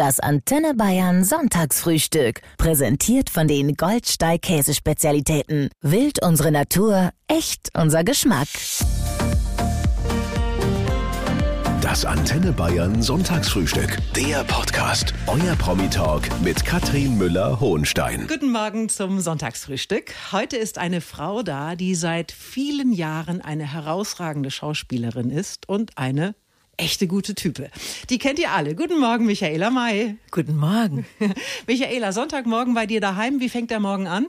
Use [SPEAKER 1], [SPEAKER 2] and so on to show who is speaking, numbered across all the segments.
[SPEAKER 1] Das Antenne Bayern Sonntagsfrühstück. Präsentiert von den Goldsteig Käsespezialitäten. Wild unsere Natur, echt unser Geschmack.
[SPEAKER 2] Das Antenne Bayern Sonntagsfrühstück. Der Podcast. Euer Promi-Talk mit Katrin Müller-Hohenstein.
[SPEAKER 3] Guten Morgen zum Sonntagsfrühstück. Heute ist eine Frau da, die seit vielen Jahren eine herausragende Schauspielerin ist und eine echte gute Type. Die kennt ihr alle. Guten Morgen, Michaela May.
[SPEAKER 4] Guten Morgen.
[SPEAKER 3] Michaela, Sonntagmorgen bei dir daheim. Wie fängt der Morgen an?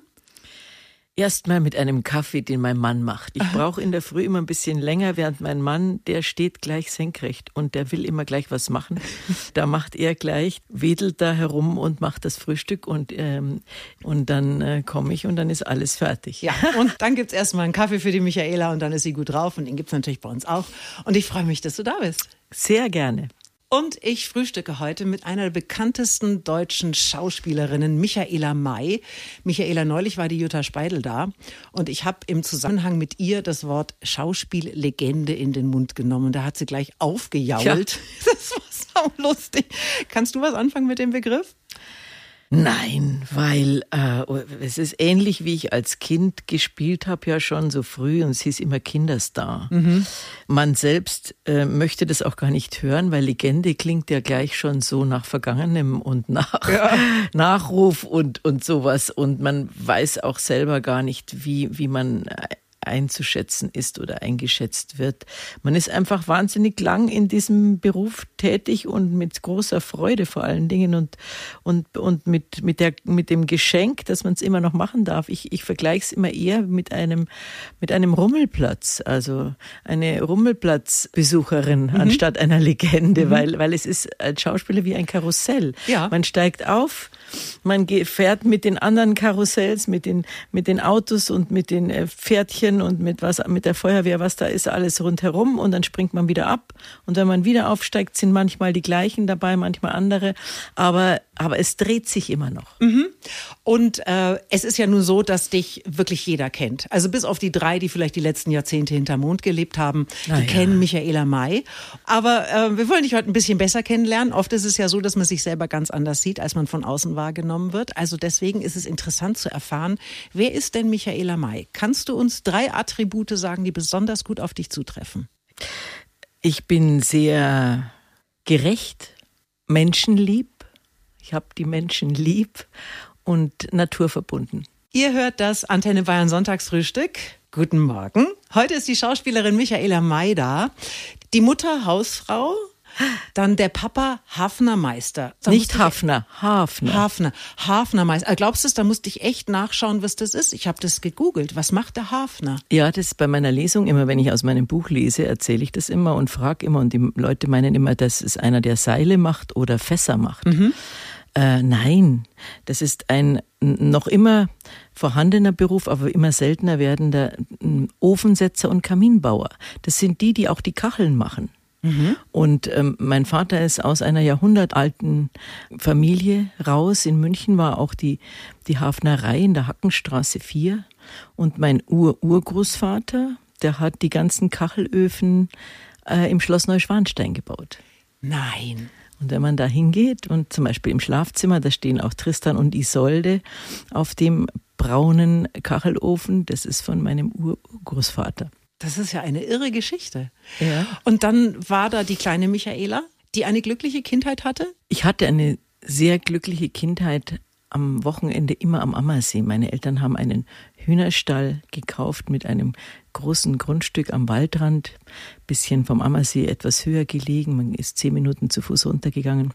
[SPEAKER 4] Erstmal mit einem Kaffee, den mein Mann macht. Ich brauche in der Früh immer ein bisschen länger, während mein Mann, der steht gleich senkrecht und der will immer gleich was machen. Da macht er gleich, wedelt da herum und macht das Frühstück und, ähm, und dann äh, komme ich und dann ist alles fertig.
[SPEAKER 3] Ja, und dann gibt es erstmal einen Kaffee für die Michaela und dann ist sie gut drauf und den gibt es natürlich bei uns auch. Und ich freue mich, dass du da bist.
[SPEAKER 4] Sehr gerne.
[SPEAKER 3] Und ich frühstücke heute mit einer der bekanntesten deutschen Schauspielerinnen, Michaela May. Michaela, neulich war die Jutta Speidel da und ich habe im Zusammenhang mit ihr das Wort Schauspiellegende in den Mund genommen. Da hat sie gleich aufgejault. Ja. Das war so lustig. Kannst du was anfangen mit dem Begriff?
[SPEAKER 4] Nein, weil äh, es ist ähnlich, wie ich als Kind gespielt habe, ja schon so früh und es hieß immer Kinderstar. Mhm. Man selbst äh, möchte das auch gar nicht hören, weil Legende klingt ja gleich schon so nach Vergangenem und nach ja. Nachruf und, und sowas. Und man weiß auch selber gar nicht, wie, wie man einzuschätzen ist oder eingeschätzt wird. Man ist einfach wahnsinnig lang in diesem Beruf tätig und mit großer Freude vor allen Dingen und, und, und mit, mit, der, mit dem Geschenk, dass man es immer noch machen darf. Ich, ich vergleiche es immer eher mit einem, mit einem Rummelplatz, also eine Rummelplatzbesucherin mhm. anstatt einer Legende, mhm. weil, weil es ist als Schauspieler wie ein Karussell. Ja. Man steigt auf, man fährt mit den anderen Karussells, mit den, mit den Autos und mit den äh, Pferdchen und mit was, mit der Feuerwehr, was da ist, alles rundherum und dann springt man wieder ab. Und wenn man wieder aufsteigt, sind manchmal die gleichen dabei, manchmal andere. Aber, aber es dreht sich immer noch.
[SPEAKER 3] Mhm. Und äh, es ist ja nun so, dass dich wirklich jeder kennt. Also bis auf die drei, die vielleicht die letzten Jahrzehnte hinterm Mond gelebt haben, Na die ja. kennen Michaela May. Aber äh, wir wollen dich heute ein bisschen besser kennenlernen. Oft ist es ja so, dass man sich selber ganz anders sieht, als man von außen wahrgenommen wird. Also deswegen ist es interessant zu erfahren, wer ist denn Michaela May? Kannst du uns drei Attribute sagen, die besonders gut auf dich zutreffen?
[SPEAKER 4] Ich bin sehr gerecht, menschenlieb. Ich habe die Menschen lieb und naturverbunden.
[SPEAKER 3] Ihr hört das Antenne Bayern Sonntagsfrühstück. Guten Morgen. Heute ist die Schauspielerin Michaela May da. Die Mutter Hausfrau, dann der Papa Hafnermeister.
[SPEAKER 4] Da Nicht Hafner, Hafner.
[SPEAKER 3] Hafner, Hafnermeister. Äh, glaubst du, da musste ich echt nachschauen, was das ist? Ich habe das gegoogelt. Was macht der Hafner?
[SPEAKER 4] Ja, das ist bei meiner Lesung immer, wenn ich aus meinem Buch lese, erzähle ich das immer und frage immer und die Leute meinen immer, das ist einer, der Seile macht oder Fässer macht. Mhm. Äh, nein, das ist ein noch immer vorhandener Beruf, aber immer seltener werdender Ofensetzer und Kaminbauer. Das sind die, die auch die Kacheln machen. Mhm. Und ähm, mein Vater ist aus einer jahrhundertalten Familie raus. In München war auch die, die Hafnerei in der Hackenstraße 4. Und mein Ur-Urgroßvater, der hat die ganzen Kachelöfen äh, im Schloss Neuschwanstein gebaut.
[SPEAKER 3] Nein.
[SPEAKER 4] Und wenn man da hingeht und zum Beispiel im Schlafzimmer, da stehen auch Tristan und Isolde auf dem braunen Kachelofen, das ist von meinem Urgroßvater.
[SPEAKER 3] Das ist ja eine irre Geschichte. Ja. Und dann war da die kleine Michaela, die eine glückliche Kindheit hatte?
[SPEAKER 4] Ich hatte eine sehr glückliche Kindheit am Wochenende immer am Ammersee. Meine Eltern haben einen Hühnerstall gekauft mit einem großen Grundstück am Waldrand, bisschen vom Ammersee etwas höher gelegen. Man ist zehn Minuten zu Fuß runtergegangen.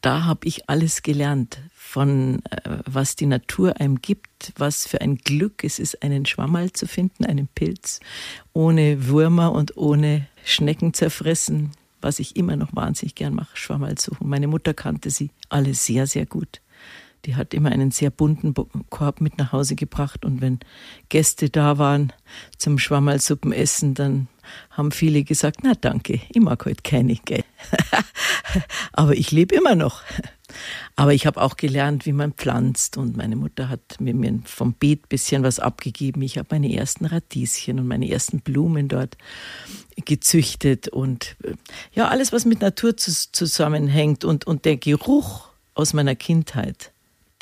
[SPEAKER 4] Da habe ich alles gelernt von äh, was die Natur einem gibt, was für ein Glück es ist, einen Schwammerl zu finden, einen Pilz, ohne Würmer und ohne Schnecken zerfressen, was ich immer noch wahnsinnig gern mache, Schwammerl suchen. Meine Mutter kannte sie alle sehr, sehr gut. Die hat immer einen sehr bunten Korb mit nach Hause gebracht und wenn Gäste da waren zum Schwammerlsuppenessen, dann haben viele gesagt, na danke, ich mag heute keine, gell. Aber ich lebe immer noch. Aber ich habe auch gelernt, wie man pflanzt und meine Mutter hat mir, vom Beet bisschen was abgegeben. Ich habe meine ersten Radieschen und meine ersten Blumen dort gezüchtet und äh, ja, alles, was mit Natur zusammenhängt und, und der Geruch aus meiner Kindheit.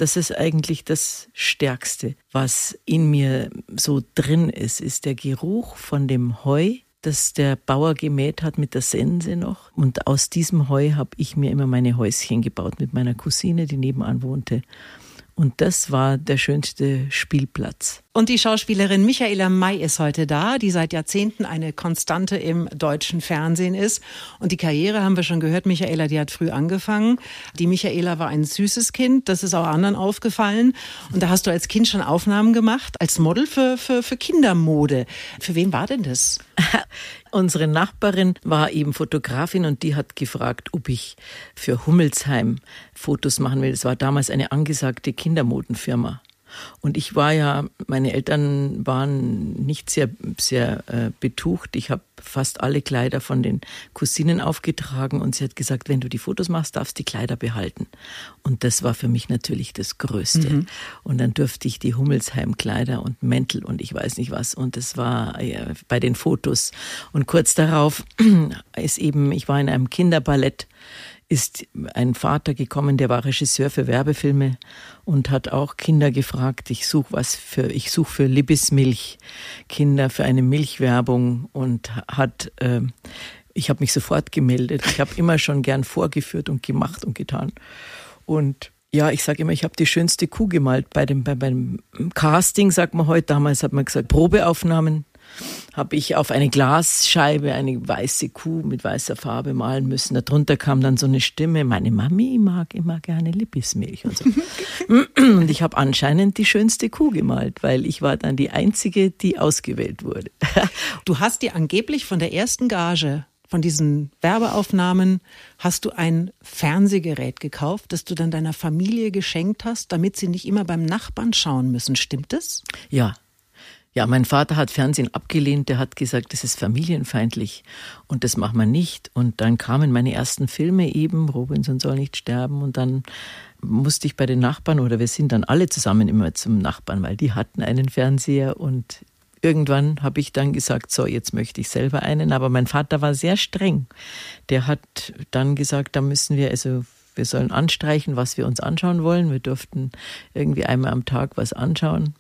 [SPEAKER 4] Das ist eigentlich das Stärkste, was in mir so drin ist, ist der Geruch von dem Heu, das der Bauer gemäht hat mit der Sense noch. Und aus diesem Heu habe ich mir immer meine Häuschen gebaut mit meiner Cousine, die nebenan wohnte. Und das war der schönste Spielplatz.
[SPEAKER 3] Und die Schauspielerin Michaela May ist heute da, die seit Jahrzehnten eine Konstante im deutschen Fernsehen ist. Und die Karriere haben wir schon gehört, Michaela, die hat früh angefangen. Die Michaela war ein süßes Kind, das ist auch anderen aufgefallen. Und da hast du als Kind schon Aufnahmen gemacht, als Model für, für, für Kindermode. Für wen war denn das?
[SPEAKER 4] Unsere Nachbarin war eben Fotografin und die hat gefragt, ob ich für Hummelsheim Fotos machen will. Das war damals eine angesagte Kindermodenfirma. Und ich war ja, meine Eltern waren nicht sehr, sehr äh, betucht. Ich habe fast alle Kleider von den Cousinen aufgetragen und sie hat gesagt, wenn du die Fotos machst, darfst du die Kleider behalten. Und das war für mich natürlich das Größte. Mhm. Und dann durfte ich die Hummelsheim-Kleider und Mäntel und ich weiß nicht was. Und das war äh, bei den Fotos. Und kurz darauf ist eben, ich war in einem Kinderballett ist ein Vater gekommen, der war Regisseur für Werbefilme und hat auch Kinder gefragt, ich suche was für, ich suche für Libismilch Kinder für eine Milchwerbung und hat, äh, ich habe mich sofort gemeldet. Ich habe immer schon gern vorgeführt und gemacht und getan. Und ja, ich sage immer, ich habe die schönste Kuh gemalt bei dem, bei, beim Casting, sagt man heute. Damals hat man gesagt, Probeaufnahmen habe ich auf eine Glasscheibe eine weiße Kuh mit weißer Farbe malen müssen. Darunter kam dann so eine Stimme, meine Mami mag immer gerne Lippesmilch und so. und ich habe anscheinend die schönste Kuh gemalt, weil ich war dann die Einzige, die ausgewählt wurde.
[SPEAKER 3] du hast dir angeblich von der ersten Gage von diesen Werbeaufnahmen hast du ein Fernsehgerät gekauft, das du dann deiner Familie geschenkt hast, damit sie nicht immer beim Nachbarn schauen müssen. Stimmt es?
[SPEAKER 4] Ja, ja, mein Vater hat Fernsehen abgelehnt, der hat gesagt, das ist familienfeindlich und das macht man nicht. Und dann kamen meine ersten Filme eben, Robinson soll nicht sterben und dann musste ich bei den Nachbarn oder wir sind dann alle zusammen immer zum Nachbarn, weil die hatten einen Fernseher und irgendwann habe ich dann gesagt, so, jetzt möchte ich selber einen, aber mein Vater war sehr streng. Der hat dann gesagt, da müssen wir also wir sollen anstreichen, was wir uns anschauen wollen. Wir durften irgendwie einmal am Tag was anschauen.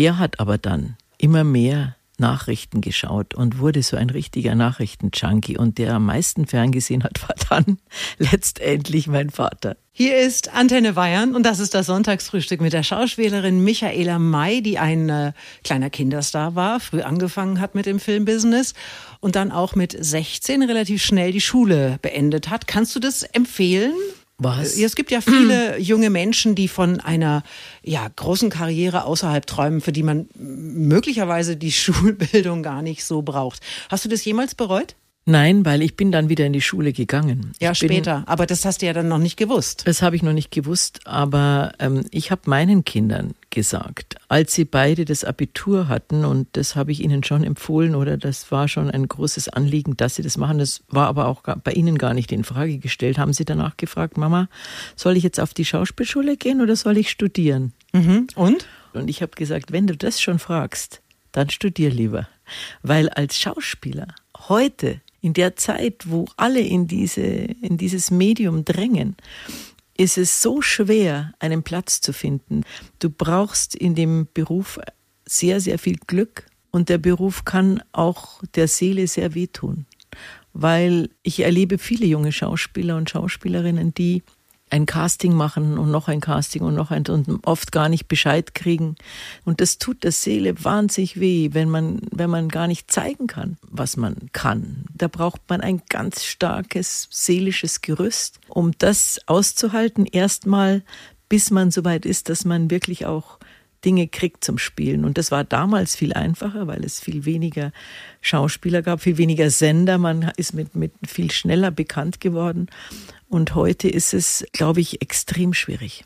[SPEAKER 4] Er hat aber dann immer mehr Nachrichten geschaut und wurde so ein richtiger Nachrichtenjunkie. Und der am meisten ferngesehen hat, war dann letztendlich mein Vater.
[SPEAKER 3] Hier ist Antenne Bayern und das ist das Sonntagsfrühstück mit der Schauspielerin Michaela May, die ein äh, kleiner Kinderstar war, früh angefangen hat mit dem Filmbusiness und dann auch mit 16 relativ schnell die Schule beendet hat. Kannst du das empfehlen?
[SPEAKER 4] Was?
[SPEAKER 3] Es gibt ja viele junge Menschen, die von einer ja, großen Karriere außerhalb träumen, für die man möglicherweise die Schulbildung gar nicht so braucht. Hast du das jemals bereut?
[SPEAKER 4] Nein, weil ich bin dann wieder in die Schule gegangen.
[SPEAKER 3] Ja, ich später. aber das hast du ja dann noch nicht gewusst.
[SPEAKER 4] Das habe ich noch nicht gewusst, aber ähm, ich habe meinen Kindern gesagt, als sie beide das Abitur hatten, und das habe ich ihnen schon empfohlen oder das war schon ein großes Anliegen, dass sie das machen. Das war aber auch bei ihnen gar nicht in Frage gestellt. Haben sie danach gefragt, Mama, soll ich jetzt auf die Schauspielschule gehen oder soll ich studieren?
[SPEAKER 3] Mhm. Und?
[SPEAKER 4] Und ich habe gesagt, wenn du das schon fragst, dann studier lieber. Weil als Schauspieler heute in der Zeit, wo alle in, diese, in dieses Medium drängen, ist es so schwer, einen Platz zu finden. Du brauchst in dem Beruf sehr, sehr viel Glück und der Beruf kann auch der Seele sehr wehtun, weil ich erlebe viele junge Schauspieler und Schauspielerinnen, die ein Casting machen und noch ein Casting und noch ein und oft gar nicht Bescheid kriegen. Und das tut der Seele wahnsinnig weh, wenn man, wenn man gar nicht zeigen kann, was man kann. Da braucht man ein ganz starkes seelisches Gerüst, um das auszuhalten. Erstmal, bis man so weit ist, dass man wirklich auch Dinge kriegt zum Spielen. Und das war damals viel einfacher, weil es viel weniger Schauspieler gab, viel weniger Sender. Man ist mit, mit viel schneller bekannt geworden. Und heute ist es, glaube ich, extrem schwierig.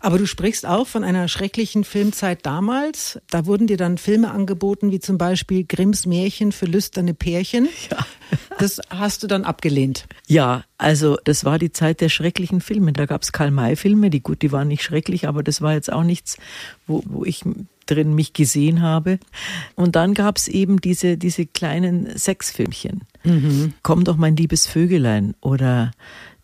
[SPEAKER 3] Aber du sprichst auch von einer schrecklichen Filmzeit damals. Da wurden dir dann Filme angeboten, wie zum Beispiel Grimms Märchen für lüsterne Pärchen. Ja. Das hast du dann abgelehnt.
[SPEAKER 4] Ja, also das war die Zeit der schrecklichen Filme. Da gab es Karl-May-Filme, die gut, die waren nicht schrecklich, aber das war jetzt auch nichts, wo, wo ich drin mich gesehen habe. Und dann gab es eben diese, diese kleinen Sexfilmchen. Mhm. Komm doch mein liebes Vögelein oder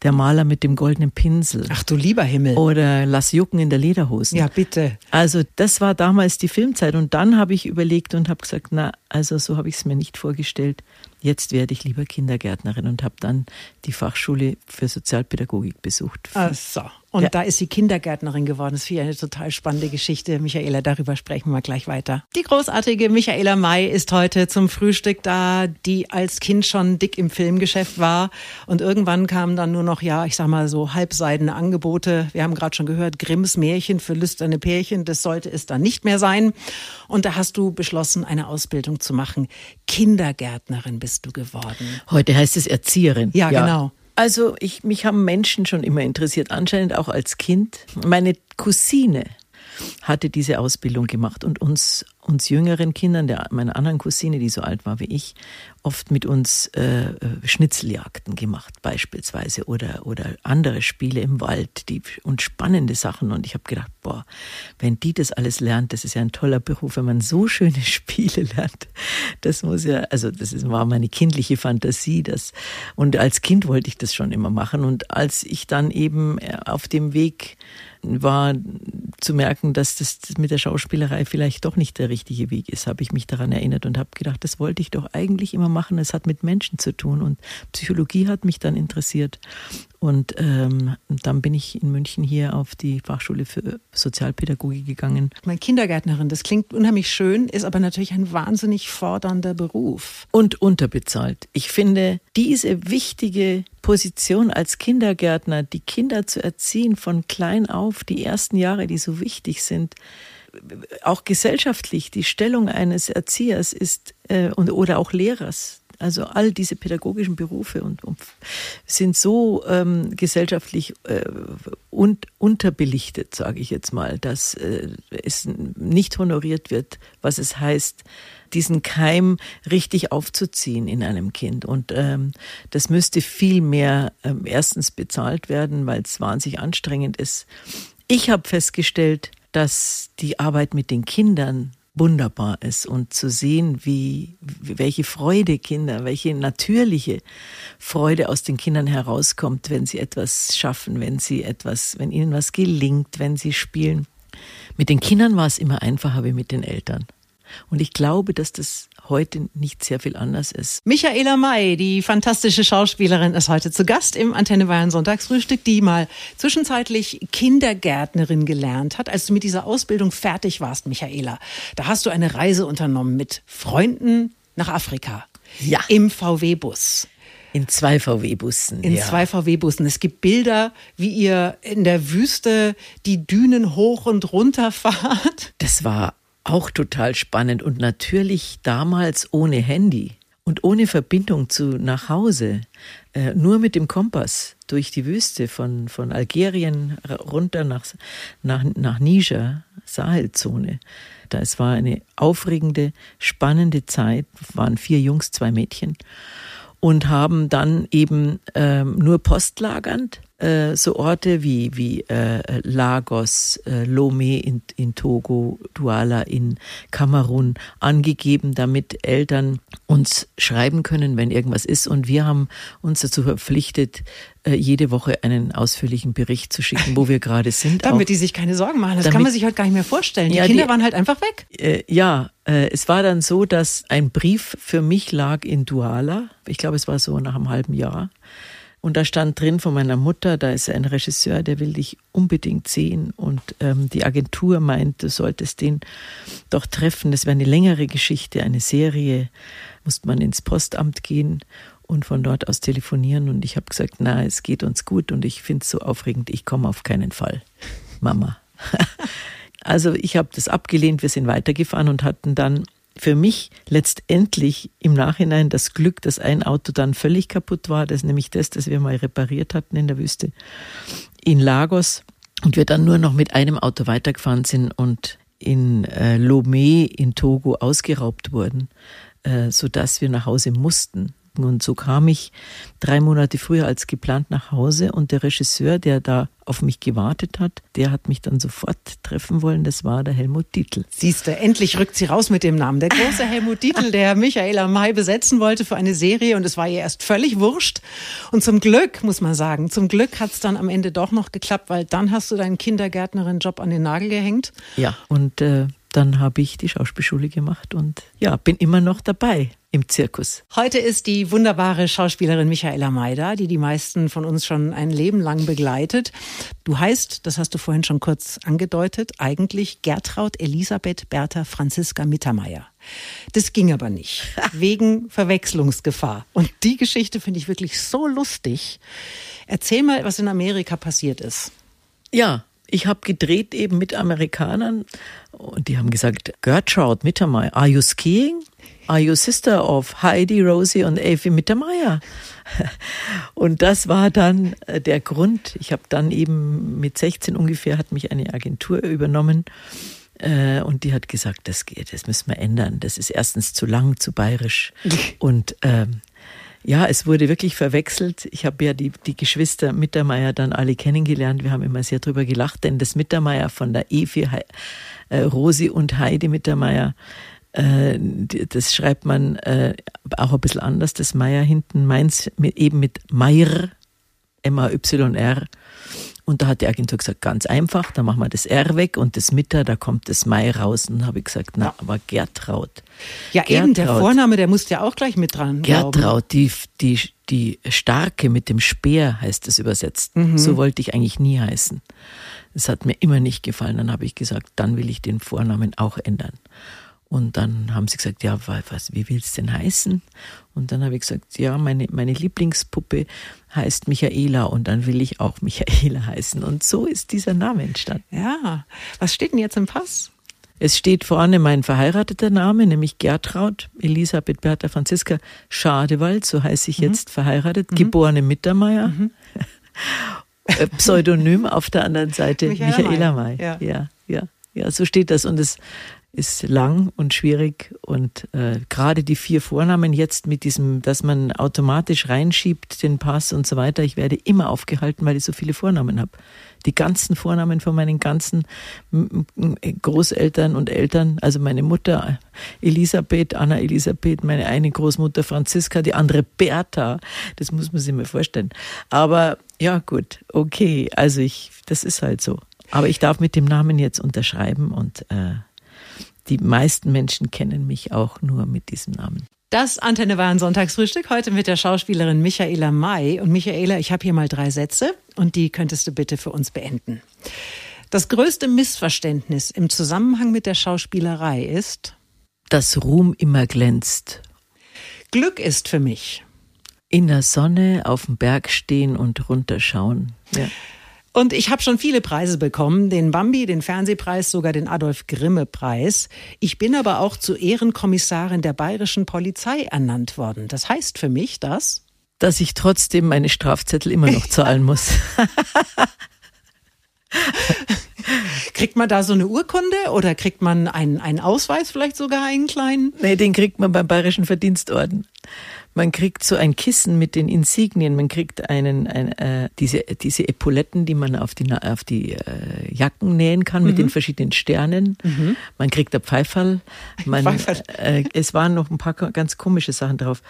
[SPEAKER 4] der Maler mit dem goldenen Pinsel.
[SPEAKER 3] Ach du lieber Himmel.
[SPEAKER 4] Oder Lass Jucken in der Lederhosen.
[SPEAKER 3] Ja, bitte.
[SPEAKER 4] Also das war damals die Filmzeit und dann habe ich überlegt und habe gesagt, na, also so habe ich es mir nicht vorgestellt. Jetzt werde ich lieber Kindergärtnerin und habe dann die Fachschule für Sozialpädagogik besucht.
[SPEAKER 3] Ach so. Und ja. da ist sie Kindergärtnerin geworden. Das ist eine total spannende Geschichte. Michaela, darüber sprechen wir gleich weiter. Die großartige Michaela May ist heute zum Frühstück da, die als Kind schon dick im Filmgeschäft war. Und irgendwann kamen dann nur noch, ja, ich sag mal so halbseidene Angebote. Wir haben gerade schon gehört, Grimms Märchen für lüsterne Pärchen. Das sollte es dann nicht mehr sein. Und da hast du beschlossen, eine Ausbildung zu machen. Kindergärtnerin bist du geworden.
[SPEAKER 4] Heute heißt es Erzieherin.
[SPEAKER 3] Ja, ja. genau.
[SPEAKER 4] Also ich, mich haben Menschen schon immer interessiert, anscheinend auch als Kind. Meine Cousine hatte diese Ausbildung gemacht und uns, uns jüngeren Kindern, der, meiner anderen Cousine, die so alt war wie ich, oft mit uns äh, äh, Schnitzeljagden gemacht beispielsweise oder, oder andere Spiele im Wald die, und spannende Sachen. Und ich habe gedacht, boah, wenn die das alles lernt, das ist ja ein toller Beruf, wenn man so schöne Spiele lernt. Das muss ja, also das ist, war meine kindliche Fantasie. Das, und als Kind wollte ich das schon immer machen. Und als ich dann eben äh, auf dem Weg war zu merken, dass das mit der Schauspielerei vielleicht doch nicht der richtige Weg ist, habe ich mich daran erinnert und habe gedacht, das wollte ich doch eigentlich immer machen. Es hat mit Menschen zu tun und Psychologie hat mich dann interessiert. Und ähm, dann bin ich in München hier auf die Fachschule für Sozialpädagogik gegangen.
[SPEAKER 3] Meine Kindergärtnerin, das klingt unheimlich schön, ist aber natürlich ein wahnsinnig fordernder Beruf.
[SPEAKER 4] Und unterbezahlt. Ich finde, diese wichtige Position als Kindergärtner, die Kinder zu erziehen von klein auf, die ersten Jahre, die so wichtig sind, auch gesellschaftlich, die Stellung eines Erziehers ist äh, und, oder auch Lehrers, also all diese pädagogischen Berufe und, und sind so ähm, gesellschaftlich äh, un, unterbelichtet, sage ich jetzt mal, dass äh, es nicht honoriert wird, was es heißt, diesen Keim richtig aufzuziehen in einem Kind. Und ähm, das müsste viel mehr ähm, erstens bezahlt werden, weil es wahnsinnig anstrengend ist. Ich habe festgestellt, dass die Arbeit mit den Kindern wunderbar ist und zu sehen, wie, welche Freude Kinder, welche natürliche Freude aus den Kindern herauskommt, wenn sie etwas schaffen, wenn sie etwas, wenn ihnen was gelingt, wenn sie spielen. Mit den Kindern war es immer einfacher wie mit den Eltern. Und ich glaube, dass das heute nicht sehr viel anders ist.
[SPEAKER 3] Michaela May, die fantastische Schauspielerin, ist heute zu Gast im Antenne Bayern Sonntagsfrühstück, die mal zwischenzeitlich Kindergärtnerin gelernt hat. Als du mit dieser Ausbildung fertig warst, Michaela, da hast du eine Reise unternommen mit Freunden nach Afrika.
[SPEAKER 4] Ja.
[SPEAKER 3] Im VW-Bus.
[SPEAKER 4] In zwei VW-Bussen.
[SPEAKER 3] In ja. zwei VW-Bussen. Es gibt Bilder, wie ihr in der Wüste die Dünen hoch und runter fahrt.
[SPEAKER 4] Das war auch total spannend und natürlich damals ohne Handy und ohne Verbindung zu nach Hause, äh, nur mit dem Kompass durch die Wüste von, von Algerien runter nach, nach, nach Niger, Sahelzone. Da es war eine aufregende, spannende Zeit, waren vier Jungs, zwei Mädchen und haben dann eben ähm, nur postlagernd äh, so Orte wie, wie äh, Lagos, äh, Lomé in, in Togo, Douala in Kamerun angegeben, damit Eltern uns schreiben können, wenn irgendwas ist. Und wir haben uns dazu verpflichtet, äh, jede Woche einen ausführlichen Bericht zu schicken, wo wir gerade sind.
[SPEAKER 3] damit auch, die sich keine Sorgen machen. Das damit, kann man sich heute gar nicht mehr vorstellen. Die ja, Kinder die, waren halt einfach weg.
[SPEAKER 4] Äh, ja, äh, es war dann so, dass ein Brief für mich lag in Douala. Ich glaube, es war so nach einem halben Jahr. Und da stand drin von meiner Mutter, da ist ein Regisseur, der will dich unbedingt sehen. Und ähm, die Agentur meint, du solltest den doch treffen. Das wäre eine längere Geschichte, eine Serie. Musste man ins Postamt gehen und von dort aus telefonieren. Und ich habe gesagt, na, es geht uns gut und ich finde es so aufregend, ich komme auf keinen Fall. Mama. also ich habe das abgelehnt, wir sind weitergefahren und hatten dann für mich letztendlich im Nachhinein das Glück, dass ein Auto dann völlig kaputt war. Das ist nämlich das, das wir mal repariert hatten in der Wüste in Lagos. Und wir dann nur noch mit einem Auto weitergefahren sind und in äh, Lomé in Togo ausgeraubt wurden, äh, sodass wir nach Hause mussten. Und so kam ich drei Monate früher als geplant nach Hause und der Regisseur, der da auf mich gewartet hat, der hat mich dann sofort treffen wollen. Das war der Helmut Dietl.
[SPEAKER 3] Siehst du, endlich rückt sie raus mit dem Namen. Der große Helmut Dietl, der Michaela May besetzen wollte für eine Serie und es war ihr erst völlig wurscht. Und zum Glück, muss man sagen, zum Glück hat es dann am Ende doch noch geklappt, weil dann hast du deinen Kindergärtnerin-Job an den Nagel gehängt.
[SPEAKER 4] Ja, und äh, dann habe ich die Schauspielschule gemacht und ja, bin immer noch dabei im Zirkus.
[SPEAKER 3] Heute ist die wunderbare Schauspielerin Michaela Maida, die die meisten von uns schon ein Leben lang begleitet. Du heißt, das hast du vorhin schon kurz angedeutet, eigentlich Gertraud Elisabeth Bertha Franziska Mittermeier. Das ging aber nicht, wegen Verwechslungsgefahr. Und die Geschichte finde ich wirklich so lustig. Erzähl mal, was in Amerika passiert ist.
[SPEAKER 4] Ja, ich habe gedreht eben mit Amerikanern und die haben gesagt, Gertrude Mittermeier, are you skiing? Are you sister of Heidi, Rosie und Avi Mittermeier? Und das war dann äh, der Grund. Ich habe dann eben mit 16 ungefähr hat mich eine Agentur übernommen äh, und die hat gesagt, das geht, das müssen wir ändern. Das ist erstens zu lang, zu bayerisch und ähm, ja, es wurde wirklich verwechselt. Ich habe ja die, die Geschwister Mittermeier dann alle kennengelernt. Wir haben immer sehr drüber gelacht, denn das Mittermeier von der Evi, äh, Rosi und Heidi Mittermeier, äh, das schreibt man äh, auch ein bisschen anders, das Meier hinten, meins mit, eben mit Meier, M-A-Y-R. Und da hat die Agentur gesagt, ganz einfach, da machen wir das R weg und das Mitter, da kommt das Mai raus. Und habe ich gesagt, na, aber Gertraud.
[SPEAKER 3] Ja, Gertraud. eben, der Vorname, der muss ja auch gleich mit dran.
[SPEAKER 4] Gertraud, die, die, die Starke mit dem Speer heißt es übersetzt. Mhm. So wollte ich eigentlich nie heißen. Das hat mir immer nicht gefallen. Dann habe ich gesagt, dann will ich den Vornamen auch ändern. Und dann haben sie gesagt, ja, was, wie will's denn heißen? Und dann habe ich gesagt, ja, meine, meine Lieblingspuppe heißt Michaela und dann will ich auch Michaela heißen. Und so ist dieser Name entstanden.
[SPEAKER 3] Ja, was steht denn jetzt im Pass?
[SPEAKER 4] Es steht vorne mein verheirateter Name, nämlich Gertraud Elisabeth Bertha Franziska Schadewald, so heiße ich mhm. jetzt verheiratet, mhm. geborene Mittermeier. Mhm. Äh, Pseudonym auf der anderen Seite Michaela, Michaela May. Ja. ja, ja, ja, so steht das. Und es ist lang und schwierig und äh, gerade die vier Vornamen jetzt mit diesem, dass man automatisch reinschiebt den Pass und so weiter, ich werde immer aufgehalten, weil ich so viele Vornamen habe. Die ganzen Vornamen von meinen ganzen Großeltern und Eltern, also meine Mutter Elisabeth, Anna Elisabeth, meine eine Großmutter Franziska, die andere Bertha, das muss man sich mal vorstellen. Aber ja gut, okay, also ich, das ist halt so. Aber ich darf mit dem Namen jetzt unterschreiben und äh, die meisten Menschen kennen mich auch nur mit diesem Namen.
[SPEAKER 3] Das Antenne Bayern Sonntagsfrühstück heute mit der Schauspielerin Michaela May. Und Michaela, ich habe hier mal drei Sätze und die könntest du bitte für uns beenden. Das größte Missverständnis im Zusammenhang mit der Schauspielerei ist,
[SPEAKER 4] dass Ruhm immer glänzt.
[SPEAKER 3] Glück ist für mich.
[SPEAKER 4] In der Sonne auf dem Berg stehen und runterschauen. Ja.
[SPEAKER 3] Und ich habe schon viele Preise bekommen, den Bambi, den Fernsehpreis, sogar den Adolf Grimme Preis. Ich bin aber auch zur Ehrenkommissarin der bayerischen Polizei ernannt worden. Das heißt für mich, dass
[SPEAKER 4] dass ich trotzdem meine Strafzettel immer noch zahlen muss.
[SPEAKER 3] kriegt man da so eine Urkunde oder kriegt man einen, einen Ausweis, vielleicht sogar einen kleinen?
[SPEAKER 4] Nee, den kriegt man beim Bayerischen Verdienstorden. Man kriegt so ein Kissen mit den Insignien, man kriegt einen, ein, äh, diese, diese Epauletten, die man auf die, auf die äh, Jacken nähen kann mit mhm. den verschiedenen Sternen. Mhm. Man kriegt ein Pfeifall. Man, Pfeifall. Äh, es waren noch ein paar ganz komische Sachen drauf.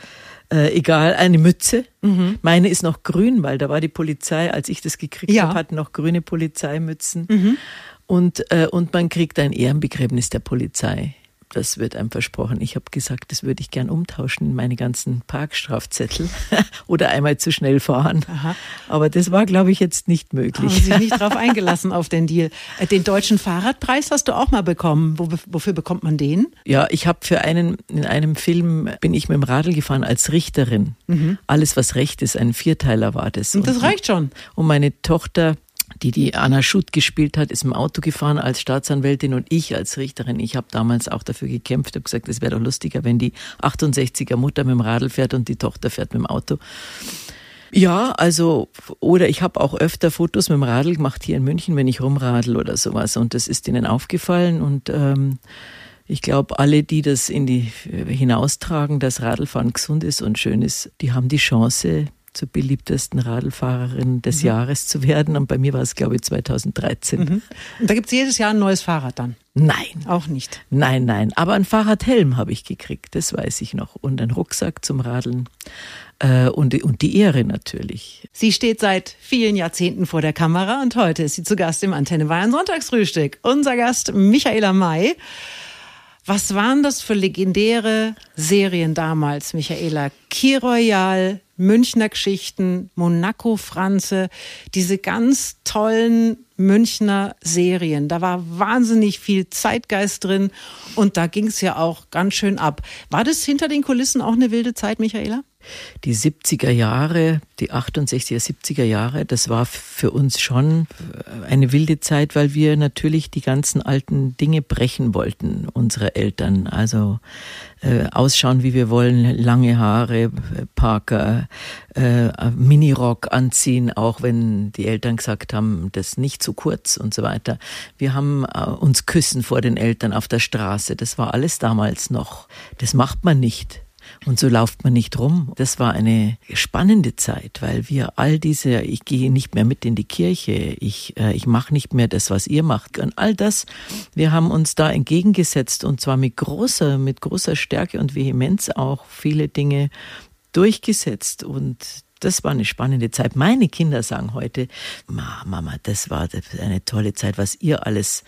[SPEAKER 4] Äh, egal, eine Mütze. Mhm. Meine ist noch grün, weil da war die Polizei, als ich das gekriegt ja. habe, hatten noch grüne Polizeimützen. Mhm. Und, äh, und man kriegt ein Ehrenbegräbnis der Polizei das wird einem versprochen. Ich habe gesagt, das würde ich gern umtauschen in meine ganzen Parkstrafzettel oder einmal zu schnell fahren. Aha. Aber das war, glaube ich, jetzt nicht möglich.
[SPEAKER 3] Haben Sie nicht drauf eingelassen auf den Deal. Äh, den deutschen Fahrradpreis hast du auch mal bekommen. wofür bekommt man den?
[SPEAKER 4] Ja, ich habe für einen in einem Film bin ich mit dem Radl gefahren als Richterin. Mhm. Alles was Recht ist, ein Vierteiler war das.
[SPEAKER 3] Und das und, reicht schon.
[SPEAKER 4] Und meine Tochter die die Anna Schutt gespielt hat, ist im Auto gefahren als Staatsanwältin und ich als Richterin. Ich habe damals auch dafür gekämpft, habe gesagt, es wäre doch lustiger, wenn die 68er Mutter mit dem Radl fährt und die Tochter fährt mit dem Auto. Ja, also, oder ich habe auch öfter Fotos mit dem Radl gemacht hier in München, wenn ich rumradel oder sowas. Und das ist ihnen aufgefallen. Und ähm, ich glaube, alle, die das in die hinaustragen, dass Radlfahren gesund ist und schön ist, die haben die Chance, zur beliebtesten Radlfahrerin des mhm. Jahres zu werden. Und bei mir war es, glaube ich, 2013. Mhm.
[SPEAKER 3] Und da gibt es jedes Jahr ein neues Fahrrad dann?
[SPEAKER 4] Nein.
[SPEAKER 3] Auch nicht?
[SPEAKER 4] Nein, nein. Aber ein Fahrradhelm habe ich gekriegt, das weiß ich noch. Und ein Rucksack zum Radeln. Äh, und, und die Ehre natürlich.
[SPEAKER 3] Sie steht seit vielen Jahrzehnten vor der Kamera und heute ist sie zu Gast im Antenne Bayern Sonntagsfrühstück. Unser Gast Michaela May. Was waren das für legendäre Serien damals, Michaela? Key Royal, Münchner Geschichten, Monaco Franze, diese ganz tollen Münchner Serien. Da war wahnsinnig viel Zeitgeist drin und da ging es ja auch ganz schön ab. War das hinter den Kulissen auch eine wilde Zeit, Michaela?
[SPEAKER 4] Die 70er Jahre, die 68er, 70er Jahre, das war für uns schon eine wilde Zeit, weil wir natürlich die ganzen alten Dinge brechen wollten, unsere Eltern. Also äh, ausschauen, wie wir wollen, lange Haare, Parker, äh, Minirock anziehen, auch wenn die Eltern gesagt haben, das nicht zu kurz und so weiter. Wir haben äh, uns küssen vor den Eltern auf der Straße. Das war alles damals noch. Das macht man nicht. Und so lauft man nicht rum. Das war eine spannende Zeit, weil wir all diese, ich gehe nicht mehr mit in die Kirche, ich, äh, ich mache nicht mehr das, was ihr macht. Und all das, wir haben uns da entgegengesetzt und zwar mit großer, mit großer Stärke und Vehemenz auch viele Dinge durchgesetzt und das war eine spannende Zeit. Meine Kinder sagen heute, Mama, das war eine tolle Zeit, was ihr alles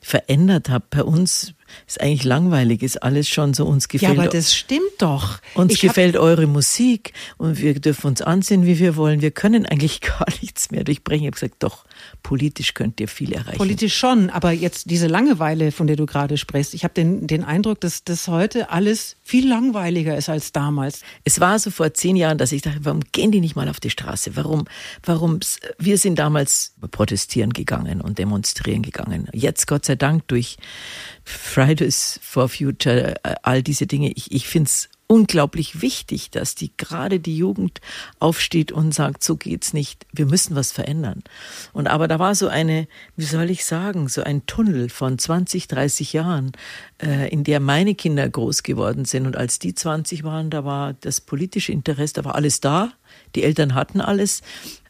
[SPEAKER 4] verändert habt. Bei uns ist eigentlich langweilig, ist alles schon so, uns gefällt.
[SPEAKER 3] Ja, aber das stimmt doch.
[SPEAKER 4] Uns ich gefällt eure Musik und wir dürfen uns ansehen, wie wir wollen. Wir können eigentlich gar nichts mehr durchbrechen. Ich habe gesagt, doch, politisch könnt ihr viel erreichen.
[SPEAKER 3] Politisch schon, aber jetzt diese Langeweile, von der du gerade sprichst, ich habe den, den Eindruck, dass das heute alles viel langweiliger ist als damals.
[SPEAKER 4] Es war so vor zehn Jahren, dass ich dachte, warum gehen die nicht mal auf die Straße? Warum, warum, wir sind damals protestieren gegangen und demonstrieren gegangen. Jetzt, Gott sei Dank, durch Fridays for Future, äh, all diese Dinge. Ich, ich finde es unglaublich wichtig, dass die gerade die Jugend aufsteht und sagt, so geht's nicht, wir müssen was verändern. Und aber da war so eine, wie soll ich sagen, so ein Tunnel von 20, 30 Jahren, äh, in der meine Kinder groß geworden sind. Und als die 20 waren, da war das politische Interesse, da war alles da. Die Eltern hatten alles.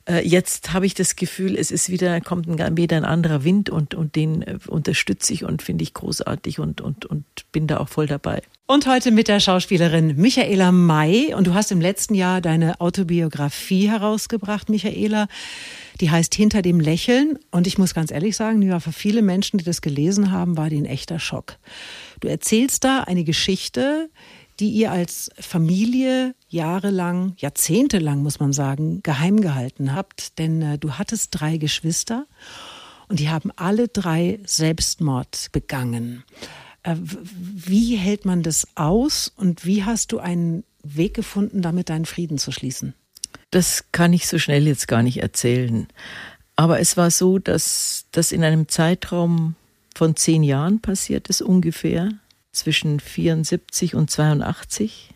[SPEAKER 4] Äh, jetzt habe ich das Gefühl, es ist wieder, kommt ein, wieder ein anderer Wind und, und den äh, unterstütze ich und finde ich großartig und, und, und bin da auch voll dabei.
[SPEAKER 3] Und heute mit der Schauspielerin Michaela May. Und du hast im letzten Jahr deine Autobiografie herausgebracht, Michaela. Die heißt Hinter dem Lächeln. Und ich muss ganz ehrlich sagen, ja, für viele Menschen, die das gelesen haben, war die ein echter Schock. Du erzählst da eine Geschichte, die ihr als Familie jahrelang, jahrzehntelang muss man sagen, geheim gehalten habt. Denn äh, du hattest drei Geschwister und die haben alle drei Selbstmord begangen. Äh, wie hält man das aus und wie hast du einen Weg gefunden, damit deinen Frieden zu schließen?
[SPEAKER 4] Das kann ich so schnell jetzt gar nicht erzählen. Aber es war so, dass das in einem Zeitraum von zehn Jahren passiert ist ungefähr zwischen 74 und 82.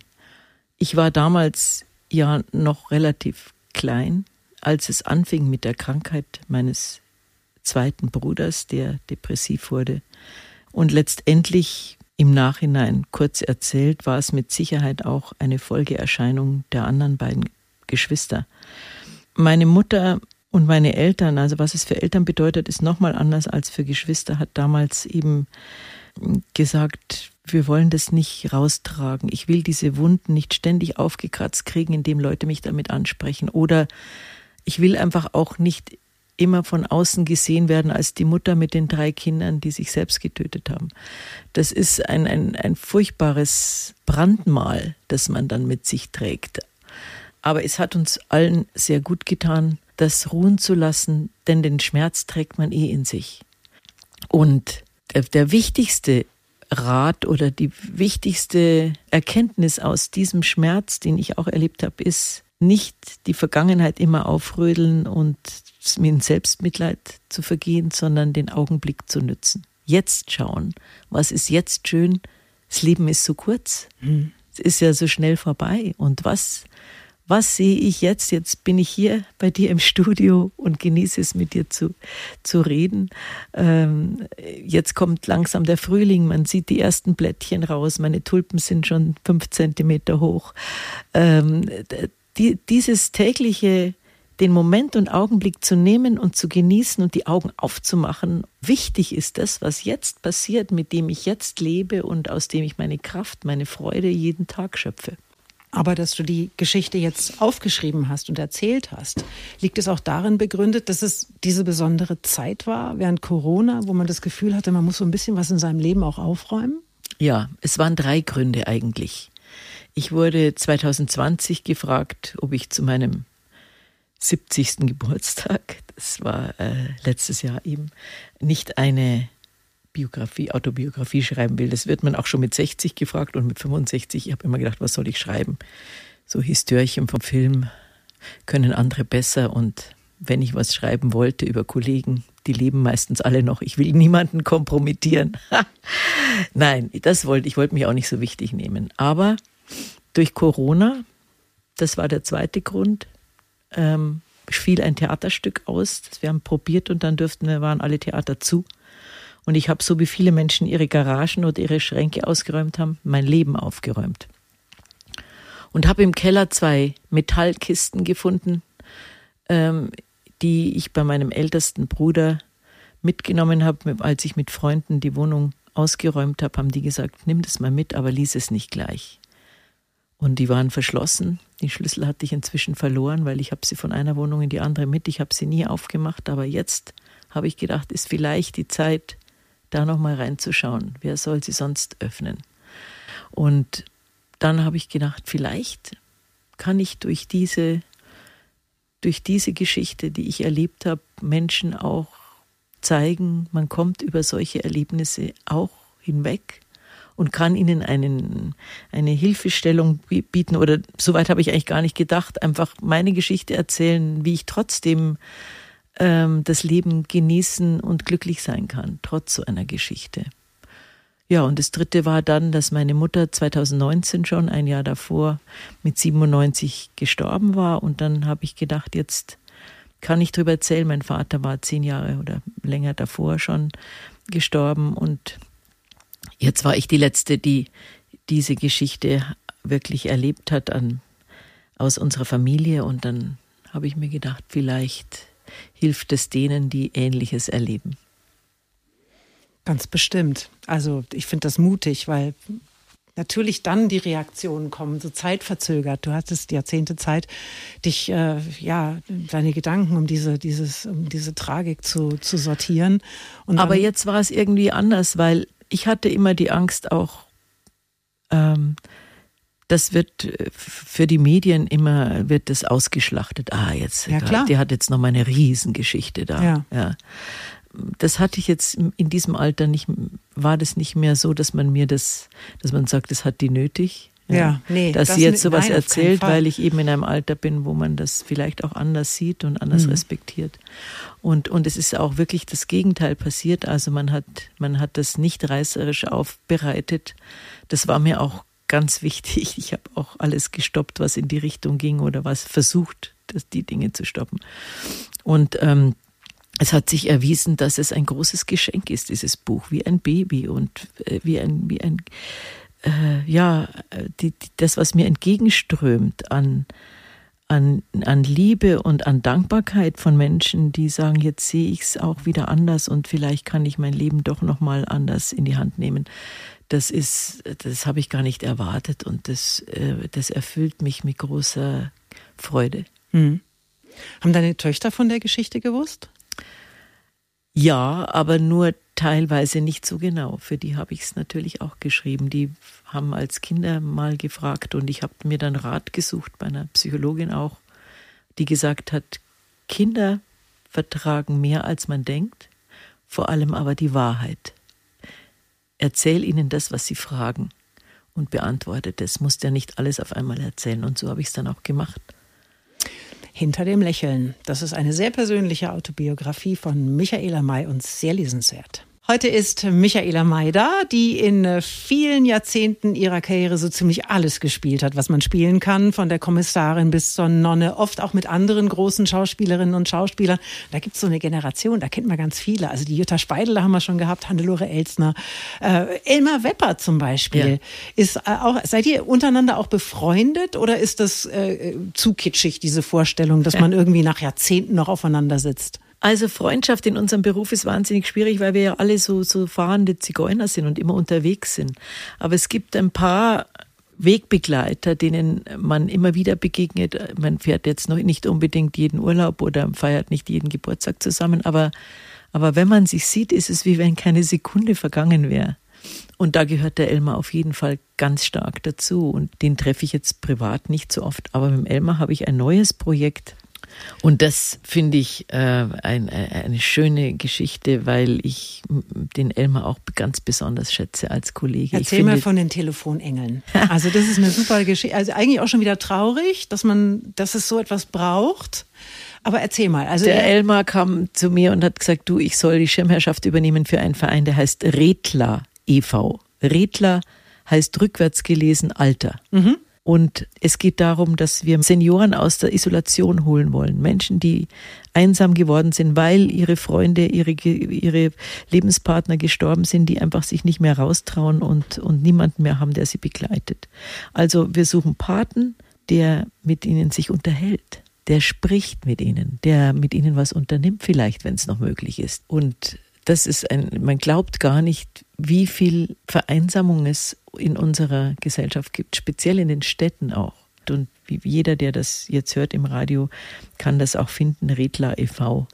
[SPEAKER 4] Ich war damals ja noch relativ klein, als es anfing mit der Krankheit meines zweiten Bruders, der depressiv wurde. Und letztendlich im Nachhinein kurz erzählt, war es mit Sicherheit auch eine Folgeerscheinung der anderen beiden Geschwister. Meine Mutter und meine Eltern, also was es für Eltern bedeutet, ist nochmal anders als für Geschwister, hat damals eben gesagt, wir wollen das nicht raustragen. Ich will diese Wunden nicht ständig aufgekratzt kriegen, indem Leute mich damit ansprechen. Oder ich will einfach auch nicht immer von außen gesehen werden als die Mutter mit den drei Kindern, die sich selbst getötet haben. Das ist ein, ein, ein furchtbares Brandmal, das man dann mit sich trägt. Aber es hat uns allen sehr gut getan, das ruhen zu lassen, denn den Schmerz trägt man eh in sich. Und der, der wichtigste Rat oder die wichtigste Erkenntnis aus diesem Schmerz, den ich auch erlebt habe, ist, nicht die Vergangenheit immer aufrödeln und in Selbstmitleid zu vergehen, sondern den Augenblick zu nützen. Jetzt schauen, was ist jetzt schön? Das Leben ist so kurz. Mhm. Es ist ja so schnell vorbei. Und was, was sehe ich jetzt? Jetzt bin ich hier bei dir im Studio und genieße es mit dir zu, zu reden. Ähm, jetzt kommt langsam der Frühling, man sieht die ersten Blättchen raus, meine Tulpen sind schon fünf Zentimeter hoch. Ähm, die, dieses tägliche, den Moment und Augenblick zu nehmen und zu genießen und die Augen aufzumachen, wichtig ist das, was jetzt passiert, mit dem ich jetzt lebe und aus dem ich meine Kraft, meine Freude jeden Tag schöpfe.
[SPEAKER 3] Aber dass du die Geschichte jetzt aufgeschrieben hast und erzählt hast, liegt es auch darin begründet, dass es diese besondere Zeit war während Corona, wo man das Gefühl hatte, man muss so ein bisschen was in seinem Leben auch aufräumen?
[SPEAKER 4] Ja, es waren drei Gründe eigentlich. Ich wurde 2020 gefragt, ob ich zu meinem 70. Geburtstag, das war äh, letztes Jahr eben, nicht eine Biografie, Autobiografie schreiben will. Das wird man auch schon mit 60 gefragt und mit 65. Ich habe immer gedacht, was soll ich schreiben? So Histörchen vom Film können andere besser und wenn ich was schreiben wollte über Kollegen, die leben meistens alle noch. Ich will niemanden kompromittieren. Nein, das wollte ich wollte mich auch nicht so wichtig nehmen. Aber durch Corona, das war der zweite Grund, ähm, fiel ein Theaterstück aus. Das wir haben probiert und dann dürften wir, waren alle Theater zu. Und ich habe, so wie viele Menschen ihre Garagen oder ihre Schränke ausgeräumt haben, mein Leben aufgeräumt. Und habe im Keller zwei Metallkisten gefunden, ähm, die ich bei meinem ältesten Bruder mitgenommen habe, als ich mit Freunden die Wohnung ausgeräumt habe, haben die gesagt, nimm das mal mit, aber lies es nicht gleich. Und die waren verschlossen. Die Schlüssel hatte ich inzwischen verloren, weil ich habe sie von einer Wohnung in die andere mit. Ich habe sie nie aufgemacht, aber jetzt habe ich gedacht, ist vielleicht die Zeit, da nochmal reinzuschauen. Wer soll sie sonst öffnen? Und dann habe ich gedacht, vielleicht kann ich durch diese, durch diese Geschichte, die ich erlebt habe, Menschen auch zeigen, man kommt über solche Erlebnisse auch hinweg und kann ihnen einen, eine Hilfestellung bieten. Oder soweit habe ich eigentlich gar nicht gedacht, einfach meine Geschichte erzählen, wie ich trotzdem ähm, das Leben genießen und glücklich sein kann, trotz so einer Geschichte. Ja, und das dritte war dann, dass meine Mutter 2019 schon, ein Jahr davor, mit 97 gestorben war. Und dann habe ich gedacht, jetzt kann ich darüber erzählen. Mein Vater war zehn Jahre oder länger davor schon gestorben. Und jetzt war ich die Letzte, die diese Geschichte wirklich erlebt hat an, aus unserer Familie. Und dann habe ich mir gedacht, vielleicht hilft es denen, die Ähnliches erleben.
[SPEAKER 3] Ganz bestimmt. Also ich finde das mutig, weil natürlich dann die Reaktionen kommen, so zeitverzögert. Du hattest Jahrzehnte Zeit, dich, äh, ja, deine Gedanken um diese, dieses, um diese Tragik zu, zu sortieren.
[SPEAKER 4] Aber jetzt war es irgendwie anders, weil ich hatte immer die Angst auch, ähm, das wird äh, für die Medien immer wird das ausgeschlachtet. Ah, jetzt, ja, klar. die hat jetzt noch mal eine Riesengeschichte da. Ja. ja. Das hatte ich jetzt in diesem Alter nicht, war das nicht mehr so, dass man mir das, dass man sagt, das hat die nötig. Ja, ja nee. Dass das sie jetzt sowas nein, erzählt, weil ich eben in einem Alter bin, wo man das vielleicht auch anders sieht und anders mhm. respektiert. Und, und es ist auch wirklich das Gegenteil passiert. Also man hat, man hat das nicht reißerisch aufbereitet. Das war mir auch ganz wichtig. Ich habe auch alles gestoppt, was in die Richtung ging oder was versucht, das, die Dinge zu stoppen. Und ähm, es hat sich erwiesen, dass es ein großes Geschenk ist, dieses Buch, wie ein Baby und äh, wie ein, wie ein äh, ja, die, die, das, was mir entgegenströmt an, an, an Liebe und an Dankbarkeit von Menschen, die sagen, jetzt sehe ich es auch wieder anders und vielleicht kann ich mein Leben doch nochmal anders in die Hand nehmen das ist, das habe ich gar nicht erwartet und das, äh, das erfüllt mich mit großer Freude. Mhm.
[SPEAKER 3] Haben deine Töchter von der Geschichte gewusst?
[SPEAKER 4] Ja, aber nur teilweise nicht so genau. Für die habe ich es natürlich auch geschrieben. Die haben als Kinder mal gefragt und ich habe mir dann Rat gesucht bei einer Psychologin auch, die gesagt hat, Kinder vertragen mehr als man denkt, vor allem aber die Wahrheit. Erzähl ihnen das, was sie fragen und beantworte das. Musst ja nicht alles auf einmal erzählen. Und so habe ich es dann auch gemacht.
[SPEAKER 3] Hinter dem Lächeln. Das ist eine sehr persönliche Autobiografie von Michaela May und sehr lesenswert. Heute ist Michaela May da, die in äh, vielen Jahrzehnten ihrer Karriere so ziemlich alles gespielt hat, was man spielen kann, von der Kommissarin bis zur Nonne, oft auch mit anderen großen Schauspielerinnen und Schauspielern. Da gibt's so eine Generation, da kennt man ganz viele. Also die Jutta Speidel haben wir schon gehabt, Hannelore Elsner, äh, Elmar Wepper zum Beispiel. Ja. Ist äh, auch, seid ihr untereinander auch befreundet oder ist das äh, zu kitschig, diese Vorstellung, dass man irgendwie nach Jahrzehnten noch aufeinander sitzt?
[SPEAKER 4] Also Freundschaft in unserem Beruf ist wahnsinnig schwierig, weil wir ja alle so, so fahrende Zigeuner sind und immer unterwegs sind. Aber es gibt ein paar Wegbegleiter, denen man immer wieder begegnet. Man fährt jetzt noch nicht unbedingt jeden Urlaub oder feiert nicht jeden Geburtstag zusammen, aber, aber wenn man sich sieht, ist es wie wenn keine Sekunde vergangen wäre. Und da gehört der Elmar auf jeden Fall ganz stark dazu. Und den treffe ich jetzt privat nicht so oft. Aber mit dem Elmar habe ich ein neues Projekt und das finde ich äh, ein, äh, eine schöne Geschichte, weil ich den Elmar auch ganz besonders schätze als Kollege.
[SPEAKER 3] Erzähl mal von den Telefonengeln. Also das ist eine super Geschichte. Also eigentlich auch schon wieder traurig, dass man, dass es so etwas braucht. Aber erzähl mal.
[SPEAKER 4] Also der Elmar kam zu mir und hat gesagt, du, ich soll die Schirmherrschaft übernehmen für einen Verein, der heißt Redler e.V. Redler heißt rückwärts gelesen Alter. Mhm. Und es geht darum, dass wir Senioren aus der Isolation holen wollen. Menschen, die einsam geworden sind, weil ihre Freunde, ihre, ihre Lebenspartner gestorben sind, die einfach sich nicht mehr raustrauen und, und niemanden mehr haben, der sie begleitet. Also wir suchen Paten, der mit ihnen sich unterhält der spricht mit ihnen, der mit ihnen was unternimmt, vielleicht, wenn es noch möglich ist. Und das ist ein, man glaubt gar nicht, wie viel Vereinsamung es in unserer Gesellschaft gibt, speziell in den Städten auch. Und jeder, der das jetzt hört im Radio, kann das auch finden, Redler e.V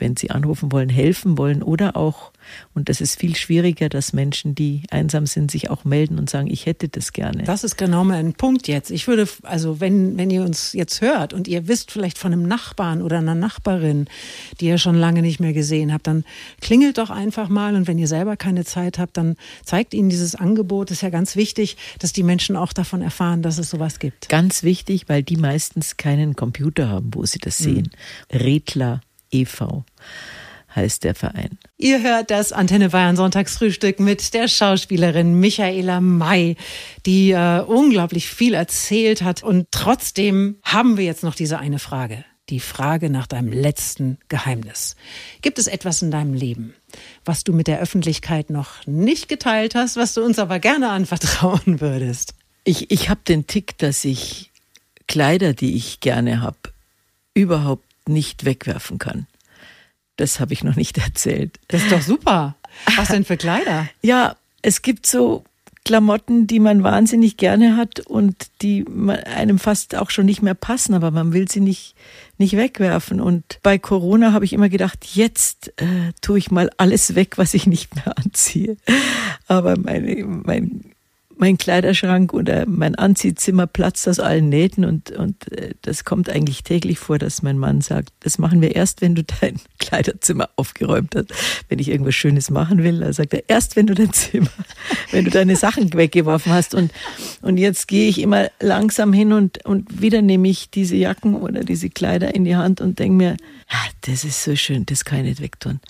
[SPEAKER 4] wenn sie anrufen wollen, helfen wollen oder auch, und das ist viel schwieriger, dass Menschen, die einsam sind, sich auch melden und sagen, ich hätte das gerne.
[SPEAKER 3] Das ist genau mein Punkt jetzt. Ich würde, also wenn, wenn ihr uns jetzt hört und ihr wisst vielleicht von einem Nachbarn oder einer Nachbarin, die ihr schon lange nicht mehr gesehen habt, dann klingelt doch einfach mal und wenn ihr selber keine Zeit habt, dann zeigt ihnen dieses Angebot. Das ist ja ganz wichtig, dass die Menschen auch davon erfahren, dass es sowas gibt.
[SPEAKER 4] Ganz wichtig, weil die meistens keinen Computer haben, wo sie das sehen. Mhm. Redler e.V. heißt der Verein.
[SPEAKER 3] Ihr hört das Antenne Bayern Sonntagsfrühstück mit der Schauspielerin Michaela May, die äh, unglaublich viel erzählt hat. Und trotzdem haben wir jetzt noch diese eine Frage. Die Frage nach deinem letzten Geheimnis. Gibt es etwas in deinem Leben, was du mit der Öffentlichkeit noch nicht geteilt hast, was du uns aber gerne anvertrauen würdest?
[SPEAKER 4] Ich, ich habe den Tick, dass ich Kleider, die ich gerne habe, überhaupt nicht wegwerfen kann. Das habe ich noch nicht erzählt.
[SPEAKER 3] Das ist doch super. Was denn für Kleider?
[SPEAKER 4] Ja, es gibt so Klamotten, die man wahnsinnig gerne hat und die einem fast auch schon nicht mehr passen, aber man will sie nicht, nicht wegwerfen. Und bei Corona habe ich immer gedacht, jetzt äh, tue ich mal alles weg, was ich nicht mehr anziehe. Aber meine, mein mein Kleiderschrank oder mein Anziehzimmer platzt aus allen Nähten und, und äh, das kommt eigentlich täglich vor, dass mein Mann sagt, das machen wir erst, wenn du dein Kleiderzimmer aufgeräumt hast. Wenn ich irgendwas Schönes machen will, dann sagt er, erst wenn du dein Zimmer, wenn du deine Sachen weggeworfen hast. Und, und jetzt gehe ich immer langsam hin und, und wieder nehme ich diese Jacken oder diese Kleider in die Hand und denke mir, das ist so schön, das kann ich nicht wegtun.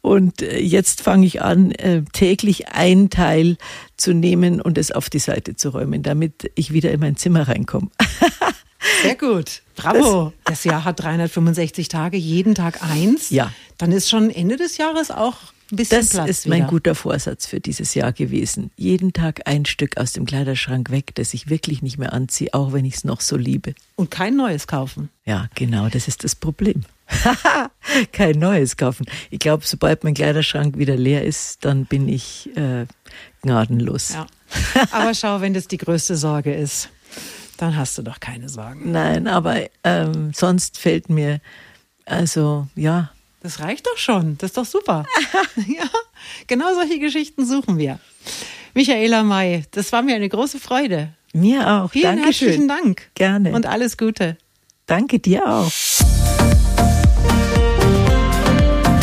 [SPEAKER 4] Und äh, jetzt fange ich an, äh, täglich ein Teil zu nehmen und es auf die Seite zu räumen, damit ich wieder in mein Zimmer reinkomme.
[SPEAKER 3] Sehr gut. Bravo. Das, das, Jahr hat 365 Tage, jeden Tag eins.
[SPEAKER 4] Ja.
[SPEAKER 3] Dann ist schon Ende des Jahres auch ein bisschen
[SPEAKER 4] das
[SPEAKER 3] Platz.
[SPEAKER 4] Das ist
[SPEAKER 3] wieder.
[SPEAKER 4] mein guter Vorsatz für dieses Jahr gewesen. Jeden Tag ein Stück aus dem Kleiderschrank weg, das ich wirklich nicht mehr anziehe, auch wenn ich es noch so liebe.
[SPEAKER 3] Und kein neues kaufen.
[SPEAKER 4] Ja, genau, das ist das Problem. kein neues kaufen. Ich glaube, sobald mein Kleiderschrank wieder leer ist, dann bin ich äh, gnadenlos.
[SPEAKER 3] Ja. Aber schau, wenn das die größte Sorge ist, dann hast du doch keine Sorgen.
[SPEAKER 4] Nein, aber ähm, sonst fällt mir, also ja.
[SPEAKER 3] Das reicht doch schon, das ist doch super. ja, genau solche Geschichten suchen wir. Michaela May, das war mir eine große Freude.
[SPEAKER 4] Mir auch.
[SPEAKER 3] Vielen
[SPEAKER 4] Dankeschön.
[SPEAKER 3] herzlichen Dank.
[SPEAKER 4] Gerne.
[SPEAKER 3] Und alles Gute.
[SPEAKER 4] Danke dir auch.